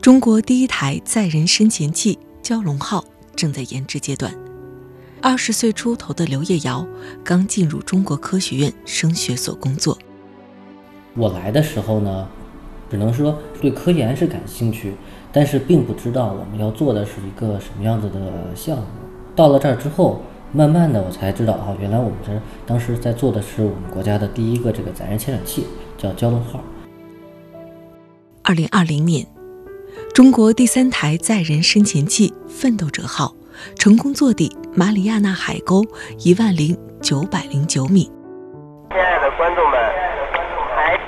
中国第一台载人深潜器“蛟龙号”正在研制阶段。二十岁出头的刘烨瑶刚进入中国科学院声学所工作。我来的时候呢，只能说对科研是感兴趣，但是并不知道我们要做的是一个什么样子的项目。到了这儿之后，慢慢的我才知道啊，原来我们这当时在做的是我们国家的第一个这个载人潜水器，叫“蛟龙号”。二零二零年，中国第三台载人深潜器“奋斗者号”成功坐底马里亚纳海沟一万零九百零九米。亲爱的观众们，海底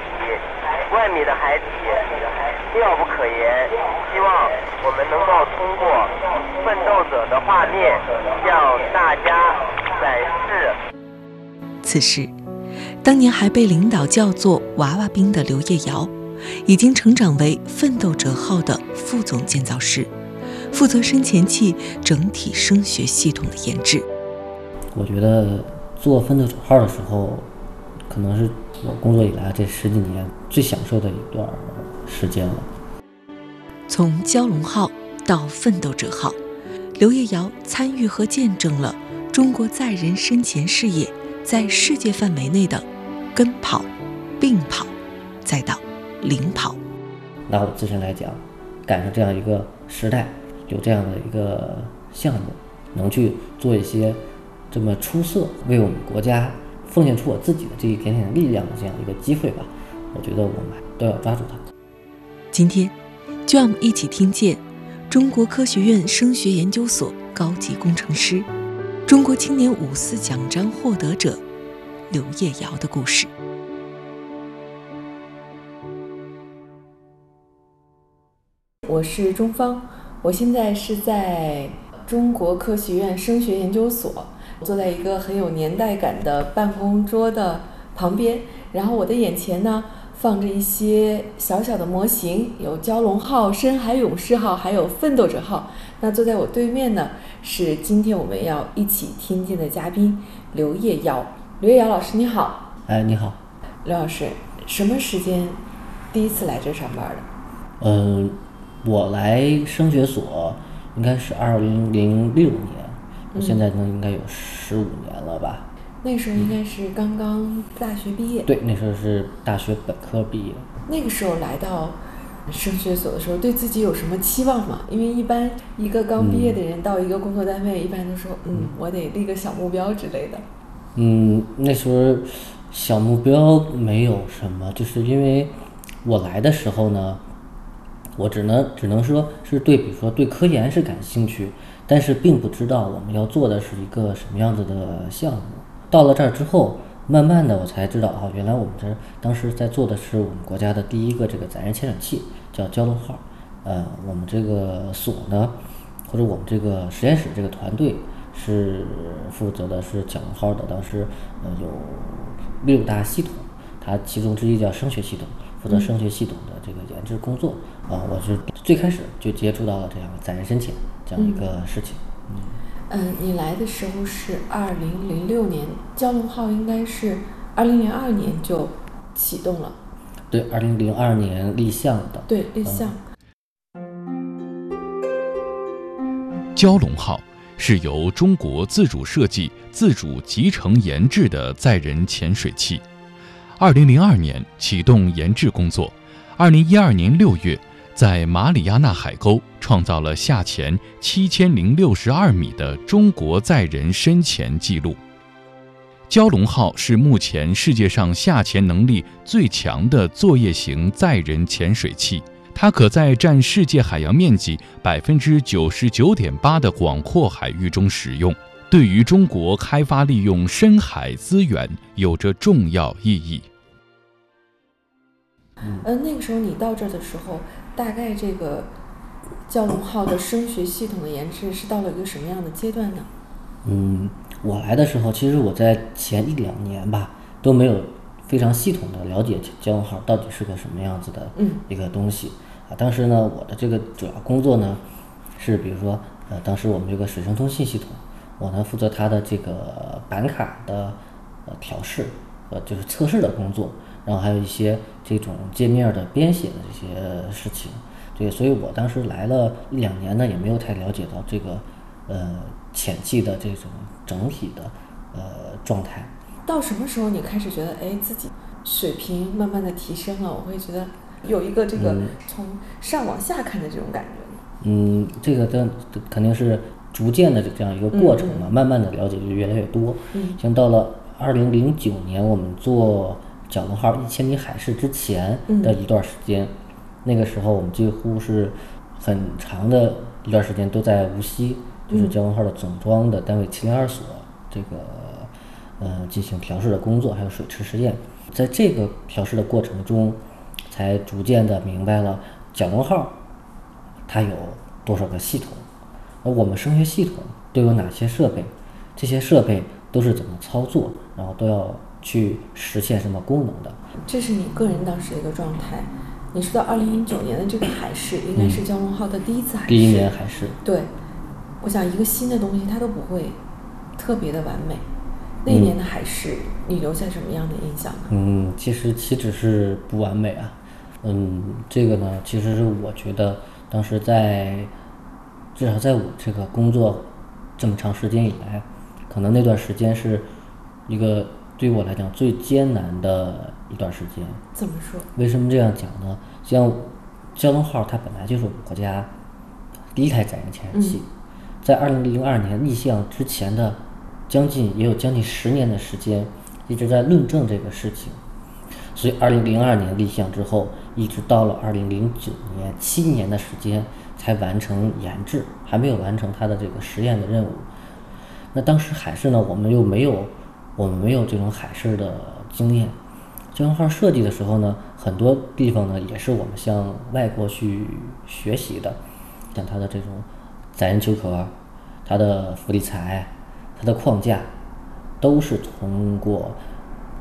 万米的海底妙不可言，希望我们能够通过“奋斗者”的画面向大家展示。此时，当年还被领导叫做“娃娃兵”的刘烨瑶。已经成长为“奋斗者号”的副总建造师，负责深潜器整体声学系统的研制。我觉得做“奋斗者号”的时候，可能是我工作以来这十几年最享受的一段时间了。从“蛟龙号”到“奋斗者号”，刘烨瑶参与和见证了中国载人深潜事业在世界范围内的跟跑、并跑，再到。领跑，拿我自身来讲，赶上这样一个时代，有这样的一个项目，能去做一些这么出色，为我们国家奉献出我自己的这一点点力量的这样一个机会吧，我觉得我们都要抓住它。今天，就让我们一起听见中国科学院声学研究所高级工程师、中国青年五四奖章获得者刘烨瑶的故事。我是钟芳，我现在是在中国科学院声学研究所，坐在一个很有年代感的办公桌的旁边。然后我的眼前呢放着一些小小的模型，有蛟龙号、深海勇士号，还有奋斗者号。那坐在我对面呢是今天我们要一起听见的嘉宾刘烨瑶。刘烨瑶老师你好。哎，你好，刘老师，什么时间第一次来这上班的？嗯。我来升学所应该是二零零六年，现在呢应该有十五年了吧？那时候应该是刚刚大学毕业。对，那时候是大学本科毕业。那个时候来到升学所的时候，对自己有什么期望吗？因为一般一个刚毕业的人到一个工作单位，一般都说，嗯，我得立个小目标之类的。嗯，那时候小目标没有什么，就是因为我来的时候呢。我只能只能说是对，比如说对科研是感兴趣，但是并不知道我们要做的是一个什么样子的项目。到了这儿之后，慢慢的我才知道啊，原来我们这当时在做的是我们国家的第一个这个载人潜水器，叫蛟龙号。呃，我们这个所呢，或者我们这个实验室这个团队是负责的是蛟龙号的，当时呃有六大系统，它其中之一叫声学系统。负责声学系统的这个研制工作啊，我是最开始就接触到了这样载人深潜这样一个事情。嗯，嗯，你来的时候是二零零六年，蛟龙号应该是二零零二年就启动了。对，二零零二年立项的。对，立项。蛟龙号是由中国自主设计、自主集成研制的载人潜水器。二零零二年启动研制工作，二零一二年六月，在马里亚纳海沟创造了下潜七千零六十二米的中国载人深潜纪录。蛟龙号是目前世界上下潜能力最强的作业型载人潜水器，它可在占世界海洋面积百分之九十九点八的广阔海域中使用。对于中国开发利用深海资源有着重要意义。呃，那个时候你到这儿的时候，大概这个蛟龙号的声学系统的研制是到了一个什么样的阶段呢？嗯，我来的时候，其实我在前一两年吧都没有非常系统的了解蛟龙号到底是个什么样子的一个东西啊。当时呢，我的这个主要工作呢是，比如说，呃，当时我们这个水声通信系统，我呢负责它的这个板卡的呃调试，呃，就是测试的工作。然后还有一些这种界面的编写的这些事情，对，所以我当时来了一两年呢，也没有太了解到这个呃浅器的这种整体的呃状态。到什么时候你开始觉得哎自己水平慢慢的提升了？我会觉得有一个这个从上往下看的这种感觉呢？嗯，这个的肯定是逐渐的这样一个过程嘛，慢慢的了解就越来越多。嗯，像到了二零零九年，我们做。蛟龙号一千米海试之前的一段时间，那个时候我们几乎是很长的一段时间都在无锡，就是蛟龙号的总装的单位七零二所这个呃进行调试的工作，还有水池实验。在这个调试的过程中，才逐渐的明白了蛟龙号它有多少个系统，而我们声学系统都有哪些设备，这些设备都是怎么操作，然后都要。去实现什么功能的？这是你个人当时的一个状态。你说到二零零九年的这个海试，应该是蛟龙号的第一次海试。第一年海试。对，我想一个新的东西，它都不会特别的完美。那一年的海试，你留下什么样的印象呢？嗯，其实岂止是不完美啊？嗯，这个呢，其实是我觉得当时在至少在我这个工作这么长时间以来，可能那段时间是一个。对于我来讲，最艰难的一段时间。怎么说？为什么这样讲呢？像蛟龙号，它本来就是我们国家第一台载人潜水器，在二零零二年立项之前的将近也有将近十年的时间，一直在论证这个事情。所以二零零二年立项之后，一直到了二零零九年，七年的时间才完成研制，还没有完成它的这个实验的任务。那当时海事呢，我们又没有。我们没有这种海事的经验，蛟龙号设计的时候呢，很多地方呢也是我们向外国去学习的，像它的这种载人球壳、它的浮力材、它的框架，都是通过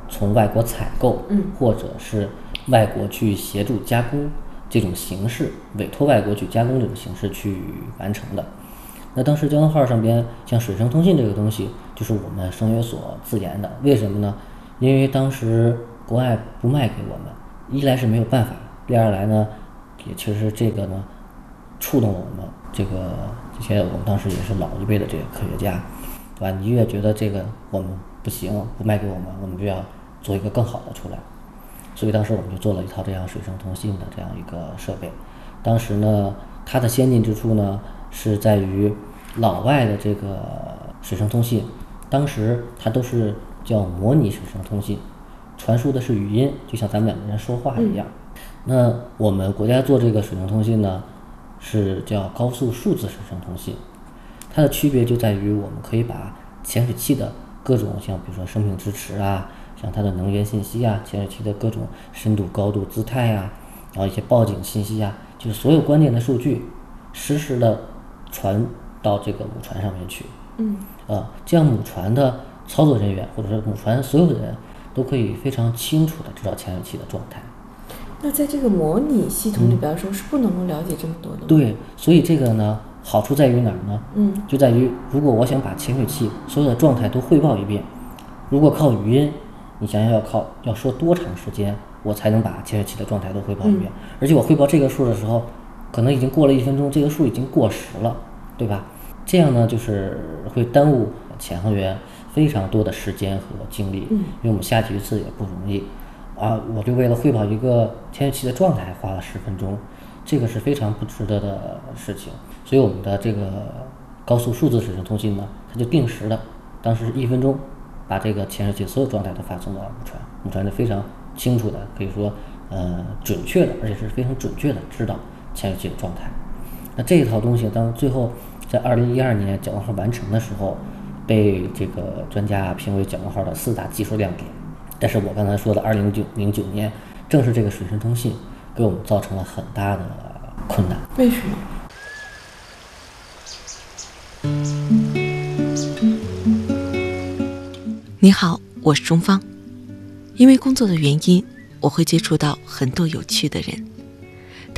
从外国采购，或者是外国去协助加工这种形式，委托外国去加工这种形式去完成的。那当时蛟龙号上边像水声通信这个东西，就是我们声学所自研的。为什么呢？因为当时国外不卖给我们，一来是没有办法，第二来呢，也确实这个呢，触动了我们这个这些我们当时也是老一辈的这个科学家，对吧？你越觉得这个我们不行，不卖给我们，我们就要做一个更好的出来。所以当时我们就做了一套这样水声通信的这样一个设备。当时呢，它的先进之处呢。是在于老外的这个水声通信，当时它都是叫模拟水声通信，传输的是语音，就像咱们两个人说话一样。那我们国家做这个水声通信呢，是叫高速数字水声通信。它的区别就在于我们可以把潜水器的各种像比如说生命支持啊，像它的能源信息啊，潜水器的各种深度、高度、姿态呀，然后一些报警信息啊，就是所有关键的数据，实时的。传到这个母船上面去，嗯，啊，这样母船的操作人员或者是母船所有的人都可以非常清楚的知道潜水器的状态。那在这个模拟系统里边说，是不能够了解这么多的。对，所以这个呢，好处在于哪儿呢？嗯，就在于如果我想把潜水器所有的状态都汇报一遍，如果靠语音，你想想要靠要说多长时间，我才能把潜水器的状态都汇报一遍？而且我汇报这个数的时候。可能已经过了一分钟，这个数已经过时了，对吧？这样呢，就是会耽误潜航员非常多的时间和精力，因为我们下几次也不容易啊。我就为了汇报一个潜水器的状态，花了十分钟，这个是非常不值得的事情。所以我们的这个高速数字水声通信呢，它就定时的，当时是一分钟，把这个潜水器所有状态都发送到母船，母船就非常清楚的，可以说呃准确的，而且是非常准确的知道。潜水器的状态，那这一套东西，当最后在二零一二年蛟龙号完成的时候，被这个专家评为蛟龙号的四大技术亮点。但是我刚才说的二零九零九年，正是这个水深通信给我们造成了很大的困难。为什么？你好，我是钟芳。因为工作的原因，我会接触到很多有趣的人，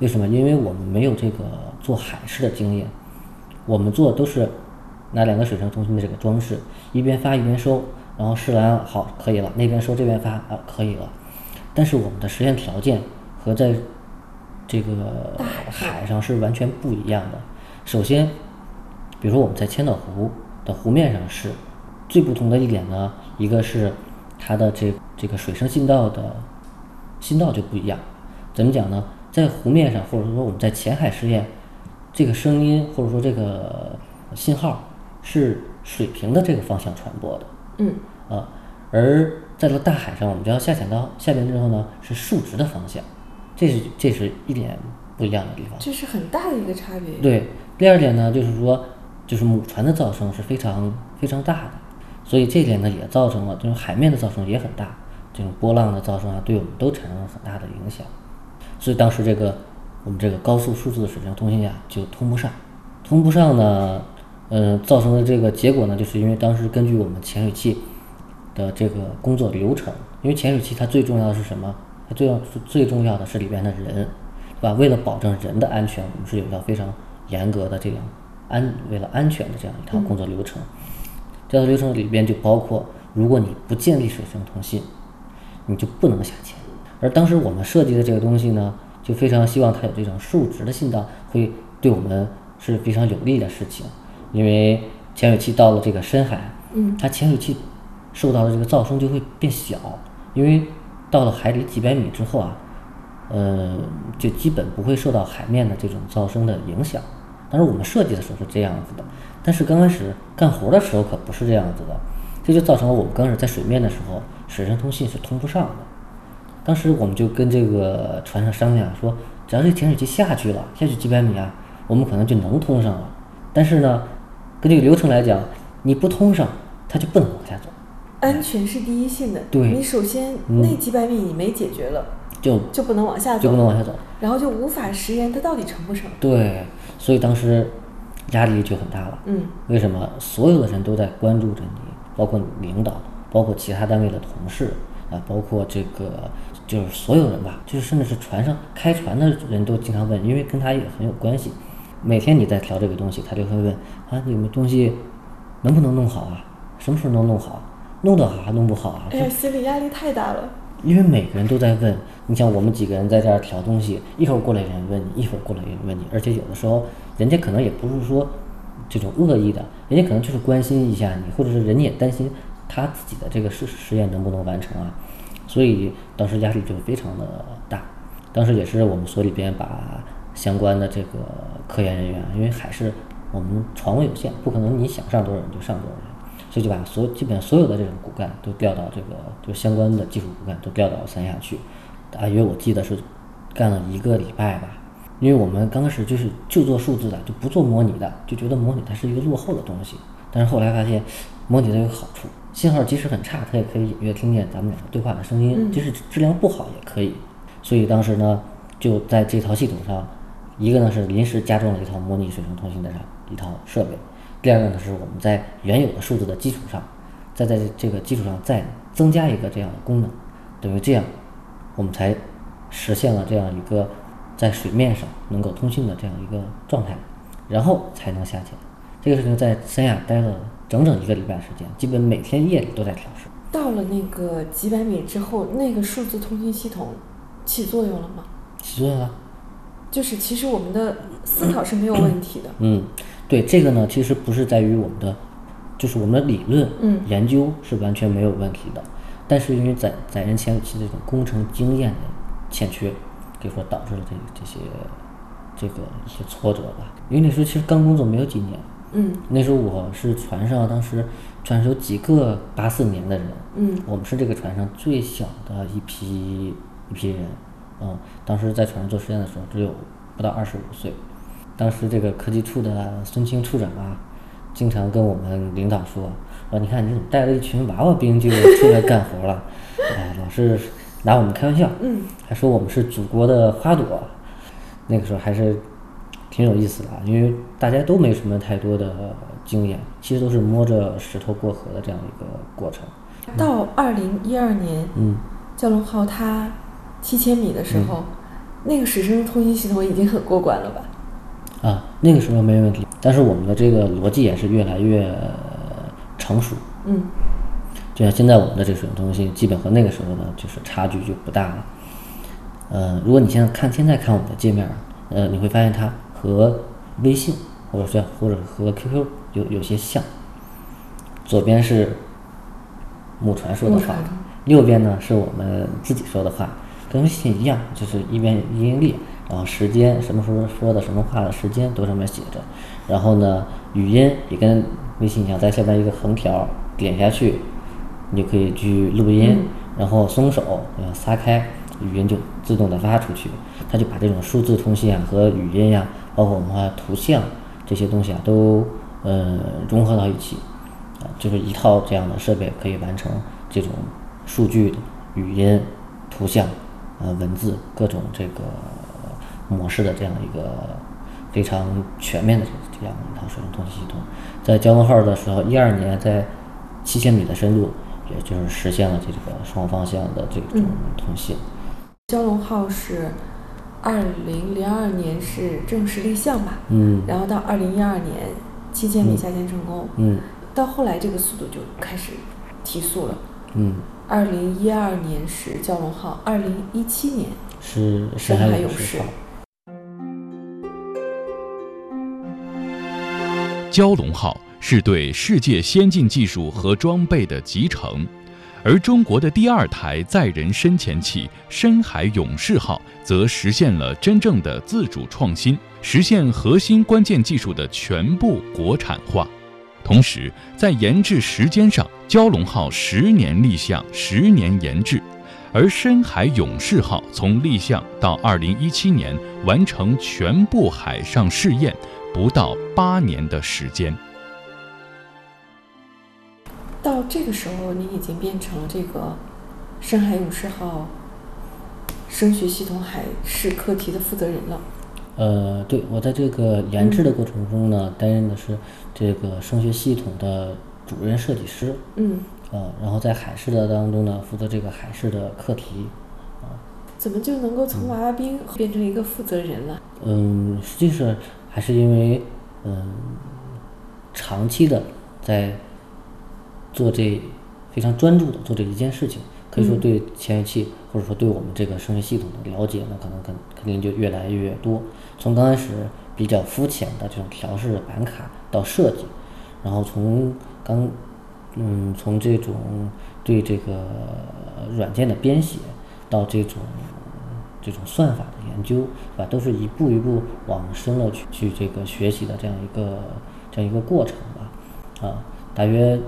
为什么？因为我们没有这个做海试的经验，我们做的都是拿两个水声中心的这个装饰，一边发一边收，然后试完好可以了，那边收这边发啊可以了。但是我们的实验条件和在这个海上是完全不一样的。首先，比如说我们在千岛湖的湖面上试，最不同的一点呢，一个是它的这这个水声信道的信道就不一样。怎么讲呢？在湖面上，或者说我们在浅海试验，这个声音或者说这个信号是水平的这个方向传播的，嗯，啊，而在了大海上，我们就要下潜到下边之后呢，是竖直的方向，这是这是一点不一样的地方。这是很大的一个差别。对，第二点呢，就是说，就是母船的噪声是非常非常大的，所以这点呢也造成了这种海面的噪声也很大，这种波浪的噪声啊，对我们都产生了很大的影响。所以当时这个我们这个高速数字的水上通信呀就通不上，通不上呢，呃，造成的这个结果呢，就是因为当时根据我们潜水器的这个工作流程，因为潜水器它最重要的是什么？它最要最重要的是里边的人，对吧？为了保证人的安全，我们是有一套非常严格的这样安为了安全的这样一套工作流程。这套流程里边就包括，如果你不建立水上通信，你就不能下潜。而当时我们设计的这个东西呢，就非常希望它有这种竖直的信道，会对我们是非常有利的事情。因为潜水器到了这个深海，嗯，它潜水器受到的这个噪声就会变小，因为到了海里几百米之后啊，呃，就基本不会受到海面的这种噪声的影响。当时我们设计的时候是这样子的，但是刚开始干活的时候可不是这样子的，这就造成了我们刚开始在水面的时候，水声通信是通不上的。当时我们就跟这个船上商量说，只要这潜水器下去了，下去几百米啊，我们可能就能通上了。但是呢，跟这个流程来讲，你不通上，它就不能往下走，安全是第一性的。对你首先嗯那几百米你没解决了，就就不能往下走，就不能往下走。然后就无法实验它到底成不成。对，所以当时压力就很大了。嗯，为什么？所有的人都在关注着你，包括你领导，包括其他单位的同事啊，包括这个就是所有人吧，就是甚至是船上开船的人都经常问，因为跟他也很有关系。每天你在调这个东西，他就会问啊，你们东西能不能弄好啊？什么时候能弄好？弄得好还弄不好啊？哎呀，心理压力太大了。因为每个人都在问，你像我们几个人在这儿调东西，一会儿过来人问你，一会儿过来人问你，而且有的时候人家可能也不是说这种恶意的，人家可能就是关心一下你，或者是人家也担心他自己的这个实实验能不能完成啊，所以当时压力就非常的大。当时也是我们所里边把相关的这个科研人员，因为还是我们床位有限，不可能你想上多少人就上多少人。所以就把所基本上所有的这种骨干都调到这个就相关的技术骨干都调到三亚去，大约我记得是干了一个礼拜吧。因为我们刚开始就是就做数字的，就不做模拟的，就觉得模拟它是一个落后的东西。但是后来发现，模拟的有好处，信号即使很差，它也可以隐约听见咱们两个对话的声音，嗯即使质量不好也可以。所以当时呢，就在这套系统上，一个呢是临时加装了一套模拟水声通信的一套设备，第二个呢是我们在原有的数字的基础上，再在这个基础上再增加一个这样的功能，等于这样，我们才实现了这样一个在水面上能够通信的这样一个状态，然后才能下潜。这个事情在三亚待了整整一个礼拜时间，基本每天夜里都在调试。到了那个几百米之后，那个数字通信系统起作用了吗？起作用了。就是其实我们的思考是没有问题的。嗯，对这个呢，其实不是在于我们的就是我们的理论嗯研究是完全没有问题的，但是因为载载人潜水器这种工程经验的欠缺，可以说导致了这这些这个一些挫折吧。因为那时候其实刚工作没有几年，嗯。那时候我是船上当时船上有几个八四年的人，嗯。我们是这个船上最小的一批一批人，嗯，当时在船上做实验的时候只有不到二十五岁。当时这个科技处的孙清处长啊，经常跟我们领导说，说你看你怎么带了一群娃娃兵就出来干活了，哎，老是拿我们开玩笑，嗯，还说我们是祖国的花朵，那个时候还是挺有意思的啊，因为大家都没什么太多的经验，其实都是摸着石头过河的这样一个过程。到二零一二年，嗯，蛟龙号它七千米的时候，那个水声通信系统已经很过关了吧？啊，那个时候没问题，但是我们的这个逻辑也是越来越呃成熟。嗯就像现在我们的这个水平通信，基本和那个时候呢，就是差距就不大了。呃，如果你现在看现在看我们的界面儿，呃，你会发现它和微信或者说或者和 QQ 有有些像。左边是母船说的话，右边呢是我们自己说的话，跟微信一样，就是一边一音列，然后时间什么时候说的什么话的时间都上面写着，然后呢语音也跟微信一样，在下边一个横条点下去，你就可以去录音，然后松手呃撒开，语音就自动的发出去，它就把这种数字通信啊和语音呀、包括我们啊图像这些东西啊都呃融合到一起。啊，就是一套这样的设备可以完成这种数据的语音、图像、呃文字各种这个模式的这样一个非常全面的这这样一套水中通信系统。在蛟龙号的时候，一二年在七千米的深度，也就是实现了这个双方向的这种通信。蛟龙号是二零零二年是正式立项吧？嗯。然后到二零一二年七千米下潜成功，嗯。到后来这个速度就开始提速了。嗯，二零一二年是蛟龙号，二零一七年是深深海海勇士勇士号。蛟龙号是对世界先进技术和装备的集成，而中国的第二台载人深潜器深海勇士号则实现了真正的自主创新，实现核心关键技术的全部国产化。同时，在研制时间上，蛟龙号十年立项，十年研制，而深海勇士号从立项到二零一七年完成全部海上试验，不到八年的时间。这个时候，你已经变成了这个深海勇士号声学系统海事课题的负责人了。呃，对，我在这个研制的过程中呢，担任的是这个声学系统的主任设计师，嗯，呃，然后在海事的当中呢，负责这个海事的课题。啊怎么就能够从娃娃兵变成一个负责人了？嗯，实际是还是因为嗯，长期的在做这非常专注的做这一件事情，可以说对潜水器或者说对我们这个声学系统的了解呢，可能肯肯定就越来越多。从刚开始比较肤浅的这种调试板卡到设计，然后从刚嗯从这种对这个软件的编写到这种这种算法的研究，是吧？都是一步一步往深了去去这个学习的这样一个这样一个过程吧。啊，大约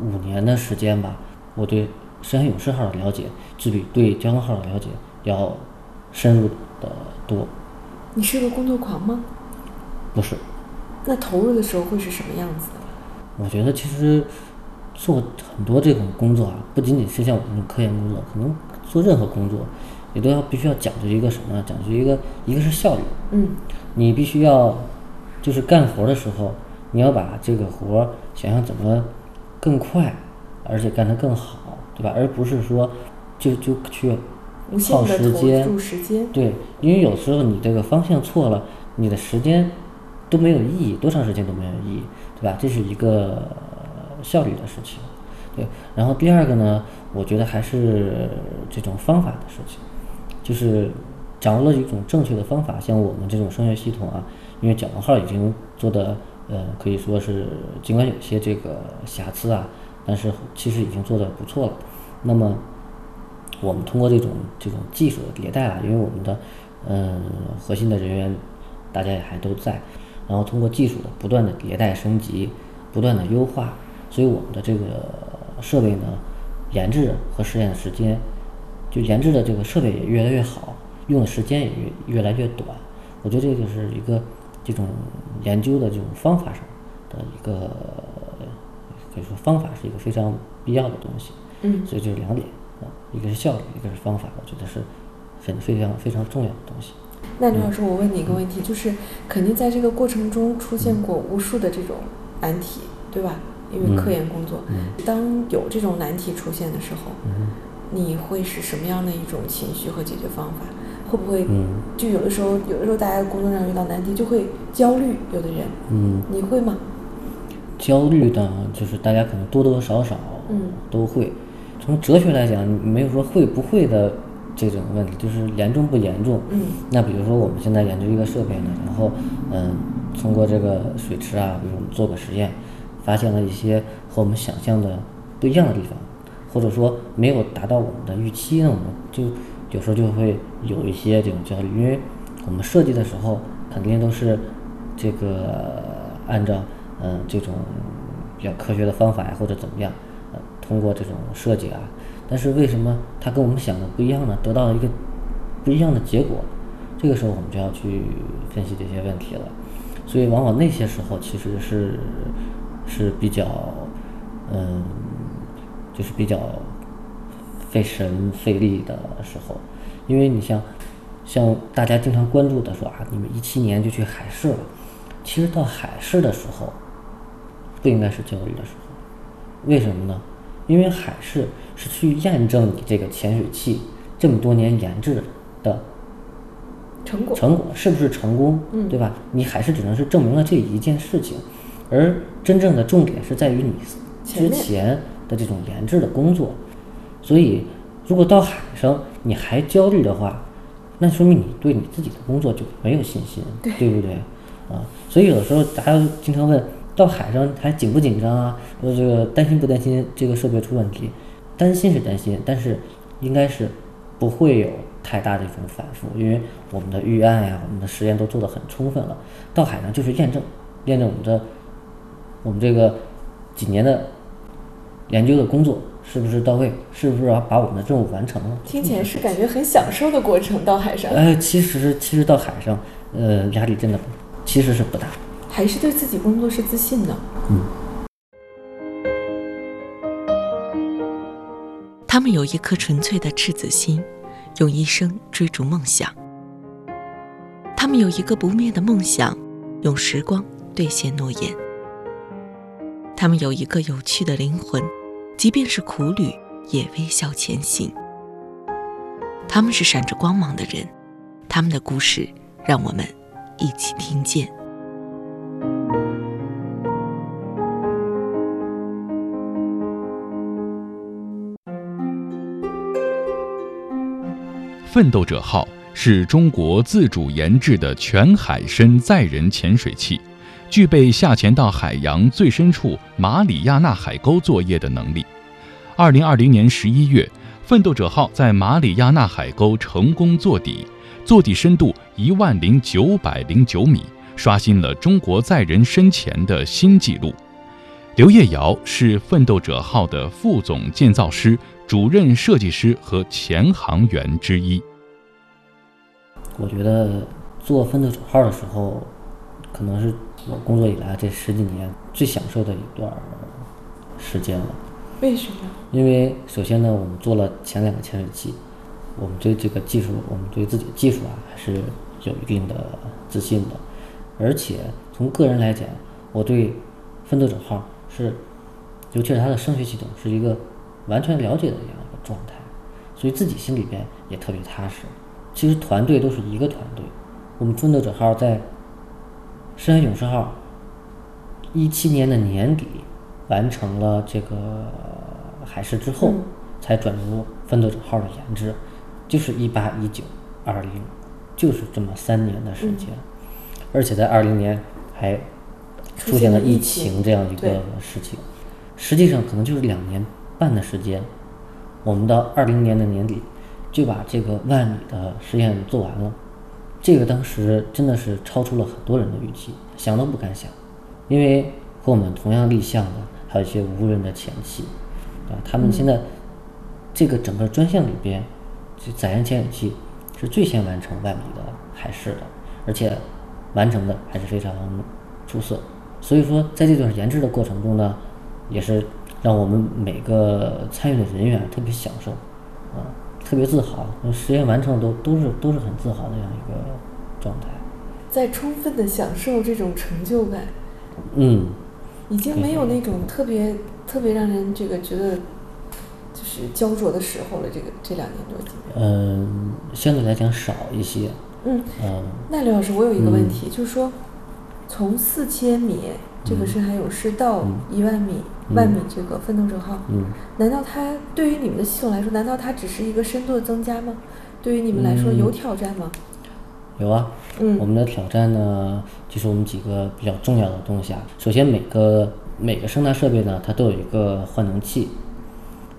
五年的时间吧，我对深海勇士号的了解，只比对蛟龙号的了解要深入的多。你是个工作狂吗？不是，那投入的时候会是什么样子的？我觉得其实做很多这种工作啊，不仅仅是像我们这种科研工作，可能做任何工作，你都要必须要讲究一个什么呢？讲究一个一个是效率，嗯你必须要就是干活的时候，你要把这个活儿想想怎么更快，而且干得更好，对吧？而不是说就就去耗时间，时间。对，因为有时候你这个方向错了，你的时间都没有意义，多长时间都没有意义，对吧？这是一个呃效率的事情，对。然后第二个呢，我觉得还是这种方法的事情，就是掌握了一种正确的方法，像我们这种声学系统啊，因为蛟龙号已经做的呃，可以说是尽管有些这个瑕疵啊，但是其实已经做得不错了。那么我们通过这种这种技术的迭代啊，因为我们的嗯核心的人员大家也还都在，然后通过技术的不断的迭代升级，不断的优化，所以我们的这个设备呢，研制和实验的时间，就研制的这个设备也越来越好，用的时间也越越来越短。我觉得这就是一个这种研究的这种方法上的一个可以说方法是一个非常必要的东西。嗯所以这是两点啊，一个是效率，一个是方法，我觉得是很非常非常重要的东西。那刘老师，我问你一个问题，就是肯定在这个过程中出现过无数的这种难题，对吧？因为科研工作，当有这种难题出现的时候，你会是什么样的一种情绪和解决方法？会不会嗯就有的时候，有的时候大家工作上遇到难题就会焦虑，有的人，嗯，你会吗？焦虑呢，就是大家可能多多少少嗯都会。从哲学来讲，没有说会不会的这种问题，就是严重不严重。嗯那比如说我们现在研究一个设备呢，然后嗯，通过这个水池啊，比如我们做个实验，发现了一些和我们想象的不一样的地方，或者说没有达到我们的预期，那我们就有时候就会有一些这种焦虑，因为我们设计的时候肯定都是这个按照嗯、这种比较科学的方法呀，或者怎么样，呃，通过这种设计啊，但是为什么它跟我们想的不一样呢？得到了一个不一样的结果，这个时候我们就要去分析这些问题了。所以往往那些时候其实是是比较嗯，就是比较费神费力的时候，因为你像像大家经常关注的说啊，你们一七年就去海试了，其实到海试的时候，不应该是焦虑的时候，为什么呢？因为海试是去验证你这个潜水器这么多年研制的成果，成果是不是成功，嗯对吧？你海试只能是证明了这一件事情，而真正的重点是在于你之前的这种研制的工作。所以，如果到海上你还焦虑的话，那说明你对你自己的工作就没有信心，对不对？啊，所以有的时候大家经常问，到海上还紧不紧张啊？说这个担心不担心这个设备出问题？担心是担心，但是应该是不会有太大的一种反复，因为我们的预案呀、我们的实验都做得很充分了。到海上就是验证，验证我们的我们这个几年的研究的工作是不是到位，是不是把我们的任务完成了。听起来是感觉很享受的过程，到海上，呃，其实其实到海上，呃，压力真的其实是不大。还是对自己工作是自信的。嗯他们有一颗纯粹的赤子心，用一生追逐梦想。他们有一个不灭的梦想，用时光兑现诺言。他们有一个有趣的灵魂，即便是苦旅也微笑前行。他们是闪着光芒的人，他们的故事让我们一起听见。奋斗者号是中国自主研制的全海深载人潜水器，具备下潜到海洋最深处马里亚纳海沟作业的能力。二零二零年十一月，奋斗者号在马里亚纳海沟成功坐底，坐底深度一万零九百零九米，刷新了中国载人深潜的新纪录。刘烨瑶是奋斗者号的副总建造师、主任设计师和前航员之一。我觉得做奋斗者号的时候，可能是我工作以来这十几年最享受的一段时间了。为什么？因为首先呢，我们做了前两个潜水器，我们对这个技术，我们对自己的技术啊，还是有一定的自信的。而且从个人来讲，我对奋斗者号是，尤其是它的声学系统，是一个完全了解的这样一个状态，所以自己心里边也特别踏实。其实团队都是一个团队，我们奋斗者号在深海勇士号一七年的年底完成了这个海试之后，嗯。才转入奋斗者号的研制，就是一八一九二零，就是这么三年的时间，而且在二零年还出现了疫情这样一个事情，实际上可能就是两年半的时间，我们到二零年的年底就把这个万里的实验做完了，这个当时真的是超出了很多人的预期，想都不敢想，因为和我们同样立项的还有一些无人的前期，啊，他们现在这个整个专项里边，这载人潜水器是最先完成万米的海试的，而且完成的还是非常出色。所以说，在这段研制的过程中呢，也是让我们每个参与的人员特别享受，啊，特别自豪。那实验完成都都是都是很自豪的这样一个状态。在充分的享受这种成就感，嗯，已经没有那种特别特别让人这个觉得就是焦灼的时候了。这个这两年多几年，嗯，相对来讲少一些。嗯，嗯，那刘老师，我有一个问题，就是说，从四千米这个深海勇士到一万米、万米这个奋斗者号，嗯，难道它对于你们的系统来说，难道它只是一个深度的增加吗？对于你们来说有挑战吗？有啊，嗯。我们的挑战呢，就是我们几个比较重要的东西啊。首先，每个每个声纳设备呢，它都有一个换能器，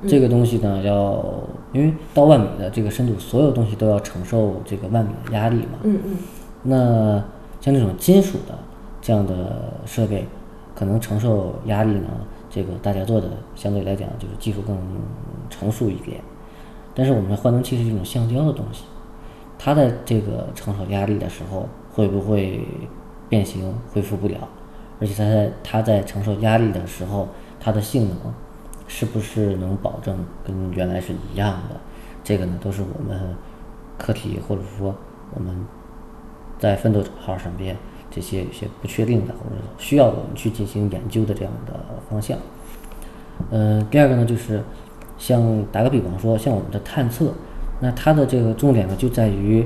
这个东西呢，要因为到万米的这个深度，所有东西都要承受这个万米的压力嘛。嗯嗯。那像这种金属的这样的设备，可能承受压力呢，这个大家做的相对来讲就是技术更成熟一点。但是我们的换能器是一种橡胶的东西，它在这个承受压力的时候会不会变形恢复不了？而且它在它在承受压力的时候，它的性能是不是能保证跟原来是一样的？这个呢，都是我们课题或者说我们在奋斗号上边这些有些不确定的，或者需要我们去进行研究的这样的方向。嗯，第二个呢，就是像打个比方说，像我们的探测，那它的这个重点呢就在于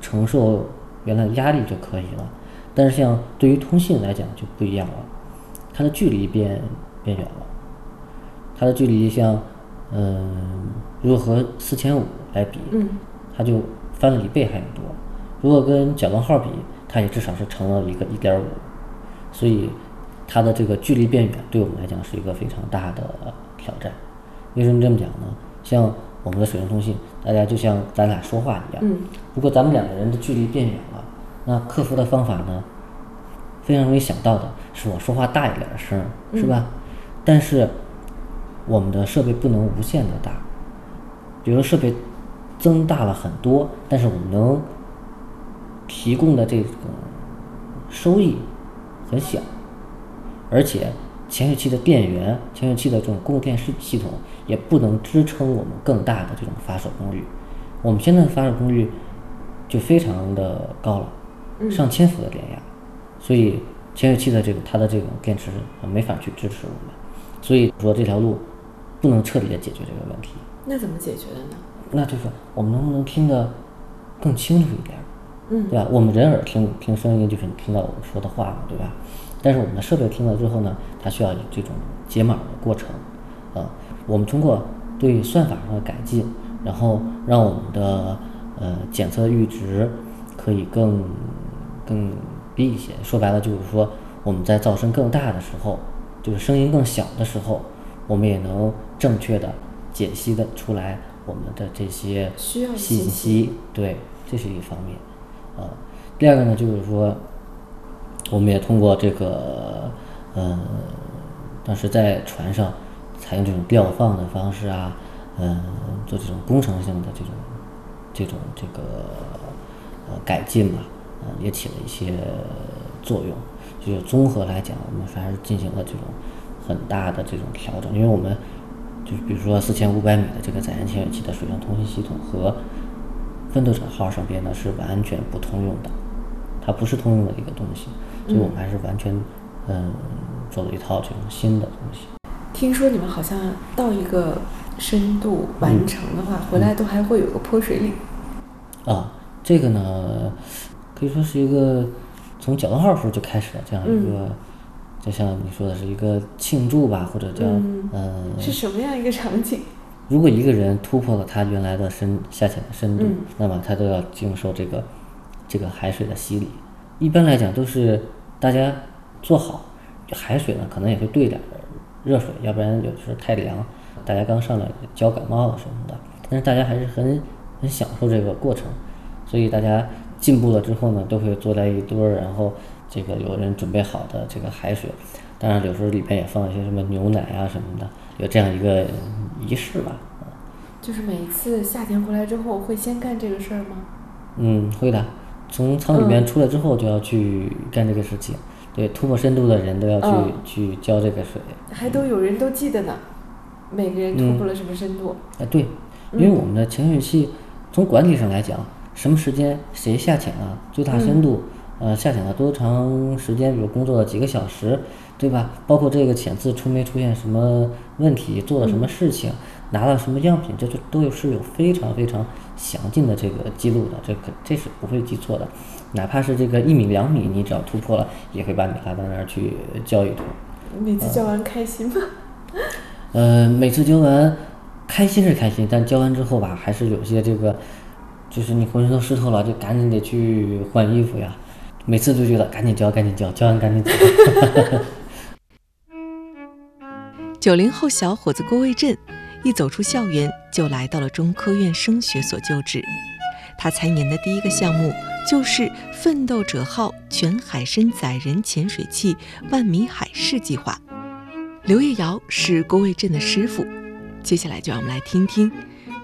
承受原来的压力就可以了。但是像对于通信来讲就不一样了，它的距离变变远了，它的距离像嗯，如果和四千五来比，嗯它就翻了一倍还要多。如果跟蛟龙号比，它也至少是乘了一个一点五，所以它的这个距离变远，对我们来讲是一个非常大的挑战。为什么这么讲呢？像我们的水上通信，大家就像咱俩说话一样，嗯如果咱们两个人的距离变远了，那克服的方法呢，非常容易想到的是我说话大一点的声儿，是吧？但是我们的设备不能无限的大，比如设备增大了很多，但是我们能提供的这种收益很小，而且潜水器的电源、潜水器的这种供电系系统也不能支撑我们更大的这种发射功率。我们现在的发射功率就非常的高了，上千伏的电压，所以潜水器的这个它的这种电池呃没法去支持我们，所以说这条路不能彻底的解决这个问题。那怎么解决的呢？那就是我们能不能听得更清楚一点儿，嗯对吧？我们人耳听听声音就是你听到我们说的话嘛，对吧？但是我们的设备听了之后呢，它需要有这种解码的过程，啊，我们通过对算法上的改进，然后让我们的呃检测阈值可以更更低一些。说白了就是说，我们在噪声更大的时候，就是声音更小的时候，我们也能正确的解析的出来我们的这些需要信息。对，这是一方面。啊，第二个呢，就是说，我们也通过这个，呃，当时在船上采用这种吊放的方式啊，嗯、做这种工程性的这种这种这个呃改进吧，呃，也起了一些作用。就是综合来讲，我们还是进行了这种很大的这种调整，因为我们就是比如说四千五百米的这个载人潜水器的水上通信系统和奋斗者号上边呢是完全不通用的，它不是通用的一个东西，所以我们还是完全嗯做了一套这种新的东西。听说你们好像到一个深度完成的话，回来都还会有个泼水礼。啊，这个呢，可以说是一个从蛟龙号时候就开始的这样一个，就像你说的是一个庆祝吧，或者叫嗯嗯，是什么样一个场景？如果一个人突破了他原来的深下潜的深度，嗯那么他都要经受这个这个海水的洗礼。一般来讲都是大家做好，海水呢，可能也会兑点儿热水，要不然有的时候太凉，大家刚上来焦感冒了什么的。但是大家还是很很享受这个过程，所以大家进步了之后呢，都会坐在一堆儿，然后这个有人准备好的这个海水，当然有时候里边也放一些什么牛奶啊什么的，有这样一个仪式吧。就是每一次夏天回来之后，会先干这个事儿吗？嗯，会的。从舱里面出来之后就要去干这个事情。对，突破深度的人都要去、嗯去浇这个水。还都有人都记得呢，每个人突破了什么深度？哎，对，因为我们的潜水器从管理上来讲，什么时间谁下潜啊，最大深度，呃，下潜了多长时间，比如工作了几个小时，对吧？包括这个潜次出没出现什么问题，做了什么事情，拿了什么样品，这就都有是有非常非常详尽的这个记录的，这可这是不会记错的。哪怕是这个一米两米，你只要突破了，也会把你拉到那儿去教一通。每次教完开心吗？呃，每次教完，开心是开心，但教完之后吧，还是有些这个，就是你浑身都湿透了，就赶紧得去换衣服呀。每次都觉得赶紧教，赶紧教，教完赶紧走。九零后小伙子郭卫镇一走出校园就来到了中科院声学所就职。他参研的第一个项目就是“奋斗者号”全海深载人潜水器万米海试计划。刘烨瑶是郭卫镇的师傅，接下来就让我们来听听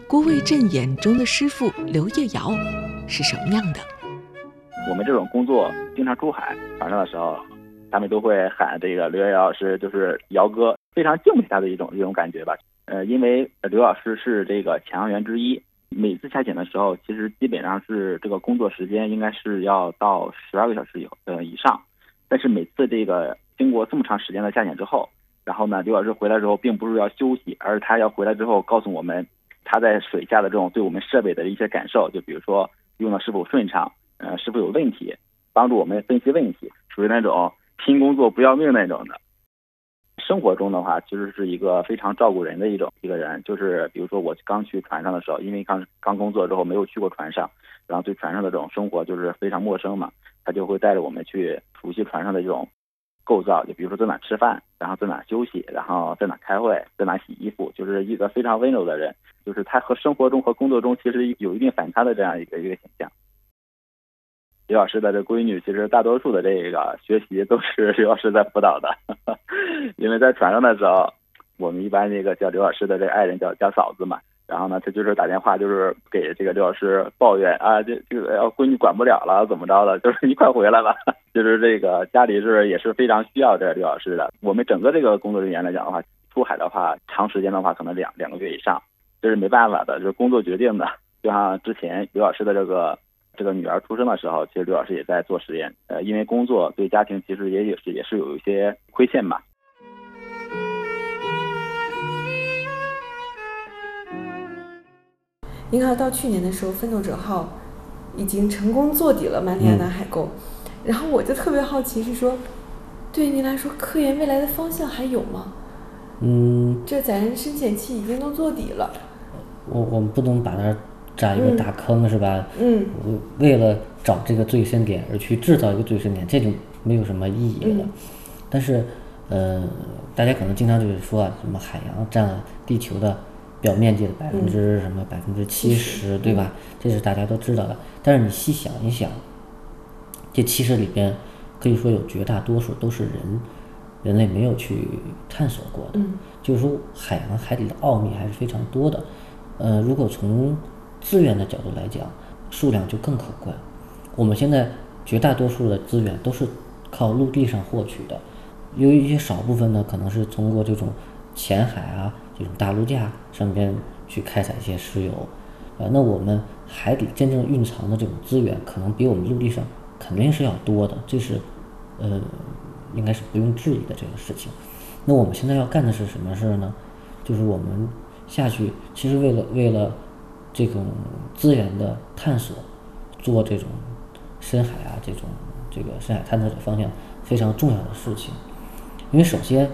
郭卫镇眼中的师傅刘烨瑶是什么样的。我们这种工作经常出海船上的时候，他们都会喊这个刘烨瑶老师就是姚哥，非常敬佩他的一种一种感觉吧。呃，因为刘老师是这个潜航员之一，每次下潜的时候，其实基本上是这个工作时间应该是要到十二个小时以呃以上，但是每次这个经过这么长时间的下潜之后，然后呢，刘老师回来之后，并不是要休息，而是他要回来之后告诉我们他在水下的这种对我们设备的一些感受，就比如说用的是否顺畅，呃，是否有问题，帮助我们分析问题，属于那种拼工作不要命那种的。生活中的话，其实是一个非常照顾人的一种一个人，就是比如说我刚去船上的时候，因为刚刚工作之后没有去过船上，然后对船上的这种生活就是非常陌生嘛，他就会带着我们去熟悉船上的这种构造，就比如说在哪吃饭，然后在哪休息，然后在哪开会，在哪洗衣服，就是一个非常温柔的人，就是他和生活中和工作中其实有一定反差的这样一个一个形象。刘老师的这闺女，其实大多数的这个学习都是 刘老师在辅导的，因为在船上的时候，我们一般这个叫刘老师的这爱人叫叫嫂子嘛，然后呢，他就是打电话就是给这个刘老师抱怨啊，这这个要闺女管不了了，怎么着的，就是你快回来吧，就是这个家里是也是非常需要这个刘老师的。我们整个这个工作人员来讲的话，出海的话，长时间的话可能两两个月以上，这是没办法的，就是工作决定的。就像之前刘老师的这个。这个女儿出生的时候，其实刘老师也在做实验。呃，因为工作对家庭其实也也是也是有一些亏欠吧。您看到去年的时候，奋斗者号已经成功做底了马里亚纳海沟，然后我就特别好奇，是说，对于您来说，科研未来的方向还有吗？嗯，这载人深潜器已经都做底了，我我们不能把它扎一个大坑，是吧？嗯，为了找这个最深点而去制造一个最深点，这就没有什么意义了。嗯但是，呃，大家可能经常就是说啊，什么海洋占了地球的表面积的百分之什么百分之七十，对吧？这是大家都知道的。但是你细想一想，这七十里边，可以说有绝大多数都是人人类没有去探索过的。嗯就是说，海洋海底的奥秘还是非常多的。呃，如果从资源的角度来讲，数量就更可观。我们现在绝大多数的资源都是靠陆地上获取的，有一些少部分呢，可能是通过这种浅海啊这种大陆架上边去开采一些石油。啊，那我们海底真正蕴藏的这种资源，可能比我们陆地上肯定是要多的，这是呃应该是不用质疑的这个事情。那我们现在要干的是什么事儿呢？就是我们下去，其实为了为了这种资源的探索，做这种深海啊这种这个深海探测的方向非常重要的事情。因为首先，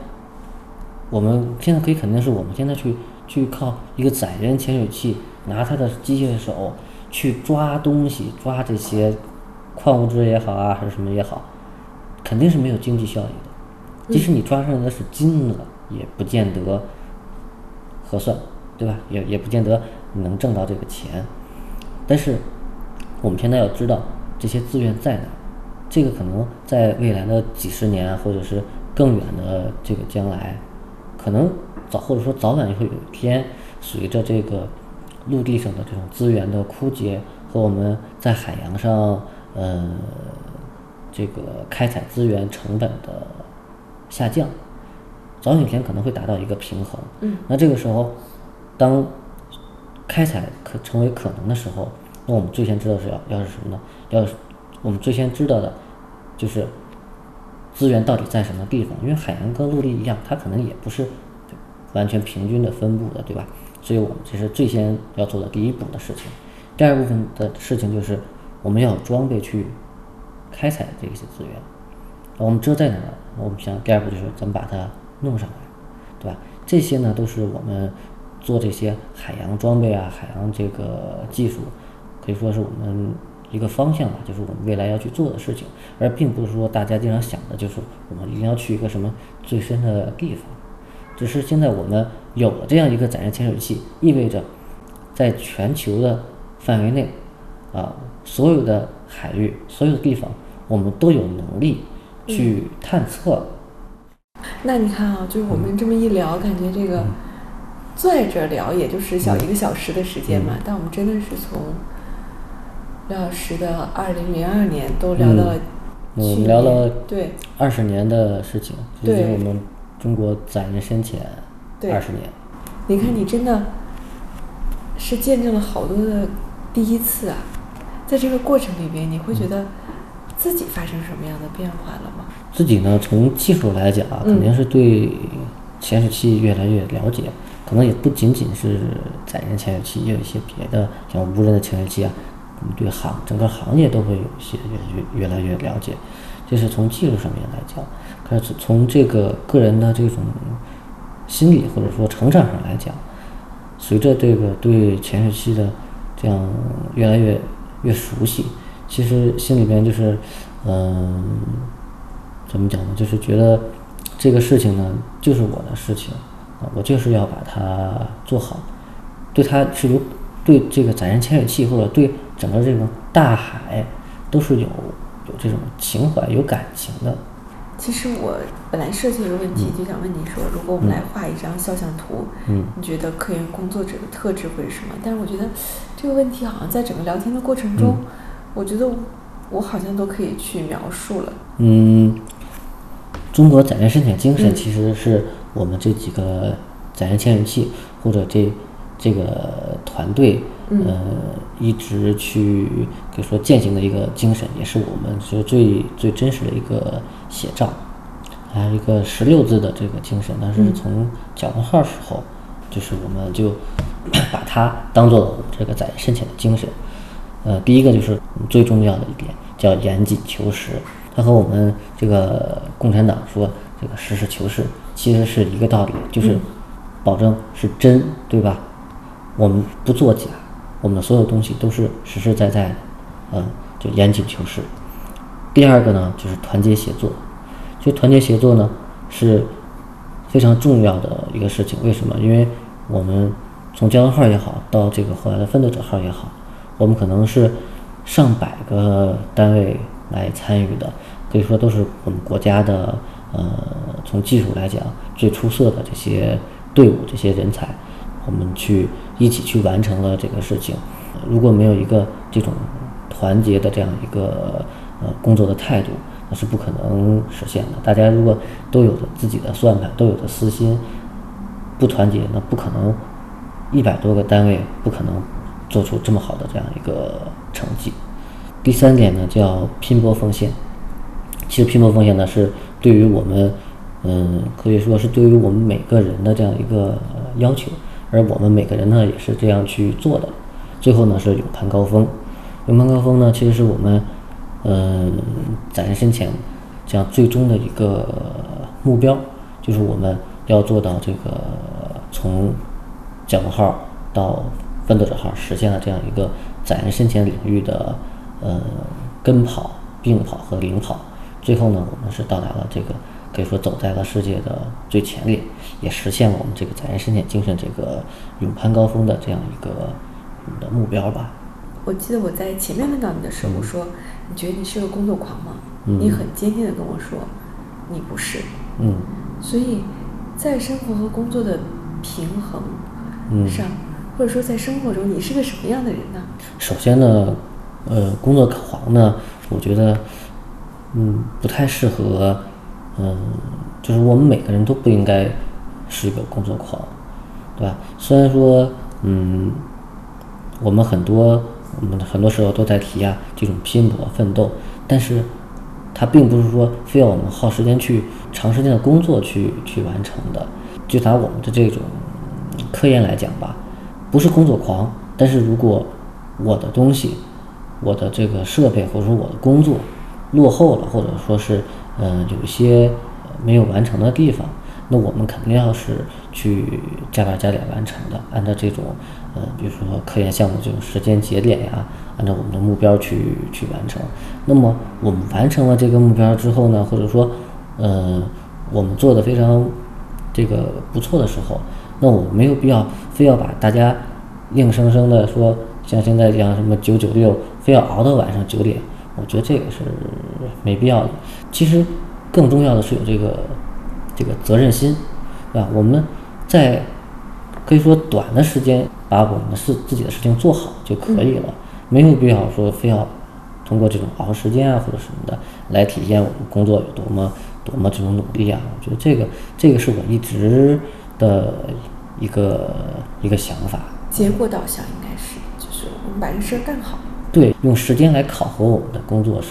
我们现在可以肯定是我们现在去去靠一个载人潜水器，拿它的机械手去抓东西，抓这些矿物质也好啊，还是什么也好，肯定是没有经济效益的。即使你抓上来的是金子，也不见得合算，对吧？也也不见得你能挣到这个钱。但是我们现在要知道这些资源在哪，这个可能在未来的几十年或者是更远的这个将来，可能早或者说早晚会有一天，随着这个陆地上的这种资源的枯竭和我们在海洋上呃这个开采资源成本的下降，早有一天可能会达到一个平衡。嗯，那这个时候，当开采可成为可能的时候，那我们最先知道是要要是什么呢？要我们最先知道的，就是资源到底在什么地方？因为海洋跟陆地一样，它可能也不是完全平均的分布的，对吧？所以我们这是最先要做的第一步的事情。第二部分的事情就是我们要有装备去开采这些资源。我们知道在哪儿，我们想第二步就是怎么把它弄上来，对吧？这些呢都是我们做这些海洋装备啊、海洋这个技术，可以说是我们一个方向吧，就是我们未来要去做的事情，而并不是说大家经常想的就是我们一定要去一个什么最深的地方。只是现在我们有了这样一个载人潜水器，意味着在全球的范围内，啊，所有的海域、所有的地方，我们都有能力去探测。那你看啊，就是我们这么一聊，感觉这个坐在这儿聊，也就是小一个小时的时间嘛。但我们真的是从刘老师的二零零二年都聊到了我，们聊了对二十年的事情，这就是我们中国载人深潜对二十年。你看，你真的是见证了好多的第一次啊！在这个过程里边，你会觉得自己发生什么样的变化了吗？自己呢，从技术来讲啊，嗯肯定是对潜水器越来越了解，可能也不仅仅是载人潜水器，也有一些别的，像无人的潜水器啊，我们对行整个行业都会有一些越越越来越了解，这是从技术上面来讲。可是从这个个人的这种心理或者说成长上来讲，随着这个对潜水器的这样越来越越熟悉，其实心里边就是，嗯、怎么讲呢？就是觉得这个事情呢，就是我的事情，我就是要把它做好，对它是有对这个载人潜水器或者对整个这种大海都是有有这种情怀、有感情的。其实我本来设计一个问题，就想问你说，如果我们来画一张肖像图，嗯你觉得科研工作者的特质会是什么？但是我觉得这个问题好像在整个聊天的过程中，我觉得我好像都可以去描述了。嗯，中国载人深潜精神嗯其实是我们这几个载人潜水器或者这这个团队，嗯呃，一直去可以说践行的一个精神，也是我们是最最真实的一个写照。还有一个十六字的这个精神呢，是嗯从蛟龙号时候，就是我们就把它当做我们这个载人深潜的精神。呃，第一个就是最重要的一点，叫严谨求实。它和我们这个共产党说这个实事求是，其实是一个道理，就是保证是真，对吧？我们不作假，我们的所有东西都是实实在在的，嗯，就严谨求是。第二个呢，就是团结协作。就团结协作呢，是非常重要的一个事情。为什么？因为我们从蛟龙号也好，到这个后来的奋斗者号也好，我们可能是上百个单位来参与的，可以说都是我们国家的呃，从技术来讲最出色的这些队伍、这些人才，我们去一起去完成了这个事情。如果没有一个这种团结的这样一个呃工作的态度，那是不可能实现的。大家如果都有着自己的算盘，都有着私心，不团结，那不可能一百多个单位不可能做出这么好的这样一个成绩。第三点呢，叫拼搏奉献。其实拼搏奉献呢，是对于我们，嗯，可以说是对于我们每个人的这样一个要求，而我们每个人呢也是这样去做的。最后呢是勇攀高峰，勇攀高峰呢其实是我们，嗯，载人深潜这样最终的一个目标，就是我们要做到这个从蛟龙号到奋斗者号实现了这样一个载人深潜领域的呃跟跑、并跑和领跑。最后呢，我们是到达了这个可以说走在了世界的最前列，也实现了我们这个载人深潜精神这个勇攀高峰的这样一个的目标吧。我记得我在前面问到你的时候，我说你觉得你是个工作狂吗？嗯你很坚定的跟我说你不是。嗯所以在生活和工作的平衡嗯上，或者说在生活中，你是个什么样的人呢？首先呢，呃，工作狂呢，我觉得，嗯，不太适合，嗯，就是我们每个人都不应该是一个工作狂，对吧？虽然说，嗯，我们很多我们很多时候都在提啊这种拼搏奋斗，但是它并不是说非要我们耗时间去长时间的工作去去完成的。就拿我们的这种科研来讲吧，不是工作狂，但是如果我的东西、我的这个设备或者说我的工作落后了，或者说是呃有一些没有完成的地方，那我们肯定要是去加班加点完成的，按照这种呃比如说科研项目这种时间节点呀，按照我们的目标去去完成。那么我们完成了这个目标之后呢，或者说呃我们做的非常这个不错的时候，那我没有必要非要把大家硬生生的说像现在这样什么九九六，非要熬到晚上九点，我觉得这个是没必要的。其实更重要的是有这个这个责任心，对吧？我们在可以说短的时间把我们的事自己的事情做好就可以了，没有必要说非要通过这种熬时间啊或者什么的来体现我们工作有多么多么这种努力啊。我觉得这个这个是我一直的一个一个想法。结果导向应该是，就是我们把这事儿干好。对，用时间来考核我们的工作是，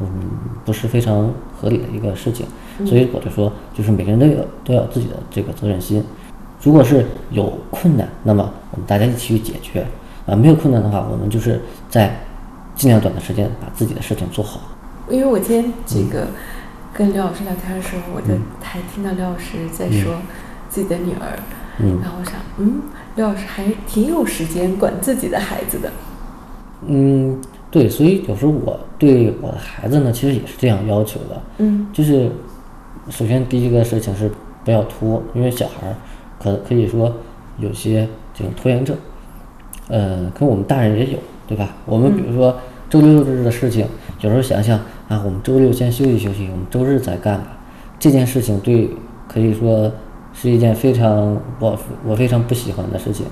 嗯，不是非常合理的一个事情。所以我就说，就是每个人都有都要有自己的这个责任心。如果是有困难，那么我们大家一起去解决。啊，没有困难的话，我们就是在尽量短的时间把自己的事情做好。因为我今天这个跟刘老师聊天的时候，我就还听到刘老师在说自己的女儿，嗯然后我想，嗯，刘老师还挺有时间管自己的孩子的。嗯，对，所以有时候我对我的孩子呢，其实也是这样要求的。嗯就是首先第一个事情是不要拖，因为小孩儿可可以说有些这种拖延症，呃，跟我们大人也有，对吧？我们比如说周六日的事情，有时候想想啊，我们周六先休息休息，我们周日再干吧。这件事情对可以说是一件非常我我非常不喜欢的事情。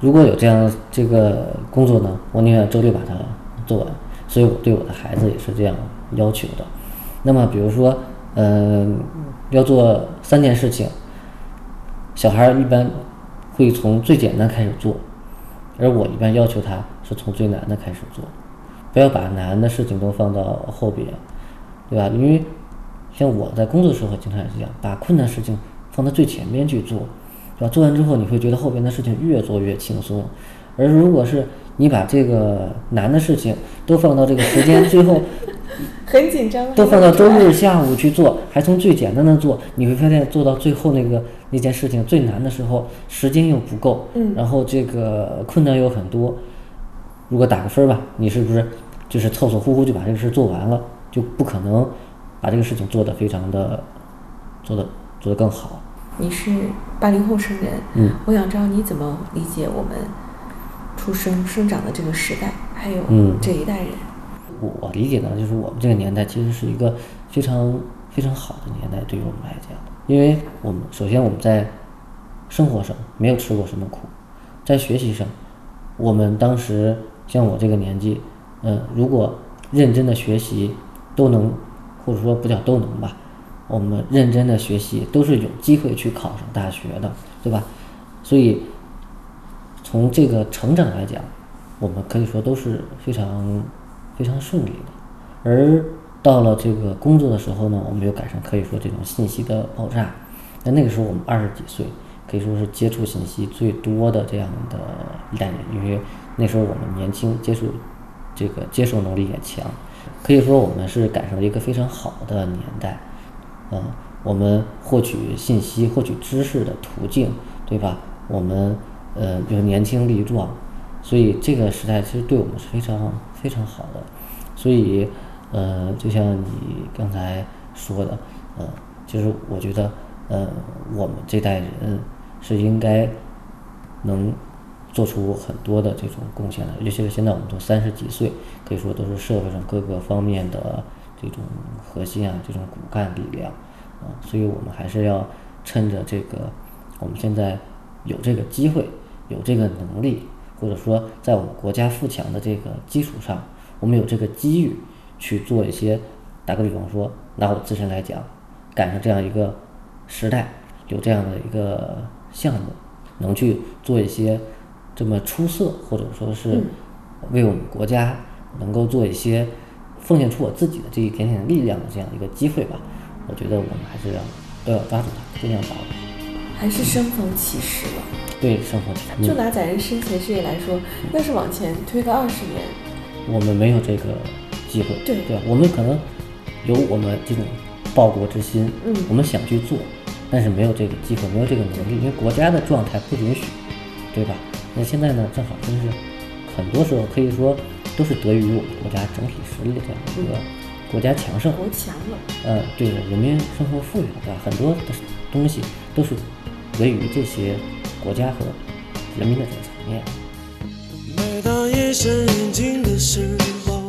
如果有这样这个工作呢，我宁愿周六把它做完。所以我对我的孩子也是这样要求的。那么比如说，嗯、要做三件事情，小孩儿一般会从最简单开始做，而我一般要求他是从最难的开始做，不要把难的事情都放到后边，对吧？因为像我在工作时候经常也是这样，把困难事情放到最前面去做，做完之后你会觉得后边的事情越做越轻松，而如果是你把这个难的事情都放到这个时间最后 很紧张，都放到周日下午去做，还从最简单的做，你会发现做到最后那个那件事情最难的时候，时间又不够，嗯然后这个困难又很多。如果打个分儿吧，你是不是就是凑凑乎乎就把这个事做完了，就不可能把这个事情做得非常的做得做得更好？你是八零后生人，嗯我想知道你怎么理解我们出生生长的这个时代，还有嗯这一代人。我我理解呢，就是我们这个年代其实是一个非常非常好的年代，对于我们来讲，因为我们首先我们在生活上没有吃过什么苦，在学习上，我们当时像我这个年纪，嗯、如果认真的学习，都能，或者说不叫都能吧，我们认真的学习都是有机会去考上大学的，对吧？所以从这个成长来讲，我们可以说都是非常非常顺利的。而到了这个工作的时候呢，我们又赶上可以说这种信息的爆炸。那那个时候我们二十几岁，可以说是接触信息最多的这样的一代人，因为那时候我们年轻，接触这个接受能力也强，可以说我们是赶上了一个非常好的年代。嗯，我们获取信息、获取知识的途径，对吧？我们呃又年轻力壮，所以这个时代其实对我们是非常非常好的。所以呃，就像你刚才说的，呃，就是我觉得，呃，我们这代人是应该能做出很多的这种贡献的，尤其是现在我们都三十几岁，可以说都是社会上各个方面的这种核心啊，这种骨干力量啊，所以我们还是要趁着这个我们现在有这个机会，有这个能力，或者说在我们国家富强的这个基础上，我们有这个机遇去做一些，打个比方说，拿我自身来讲，赶上这样一个时代，有这样的一个项目，能去做一些这么出色，或者说是为我们国家能够做一些奉献出我自己的这一点点力量的这样一个机会吧，我觉得我们还是要都要抓住它，尽量把握。还是生逢其时了。对生逢其时，就拿载人生前事业来说，要是往前推个二十年，我们没有这个机会，对对吧？我们可能有我们这种报国之心，嗯我们想去做，但是没有这个机会，没有这个能力，因为国家的状态不允许，对吧？那现在呢，正好真是很多时候可以说都是得益于我们国家整体实力的这样一个国家强盛，国强了。呃，对的，人民生活富裕了，对吧？很多的东西都是得益于这些国家和人民的这个层面。每当夜深人静的时候，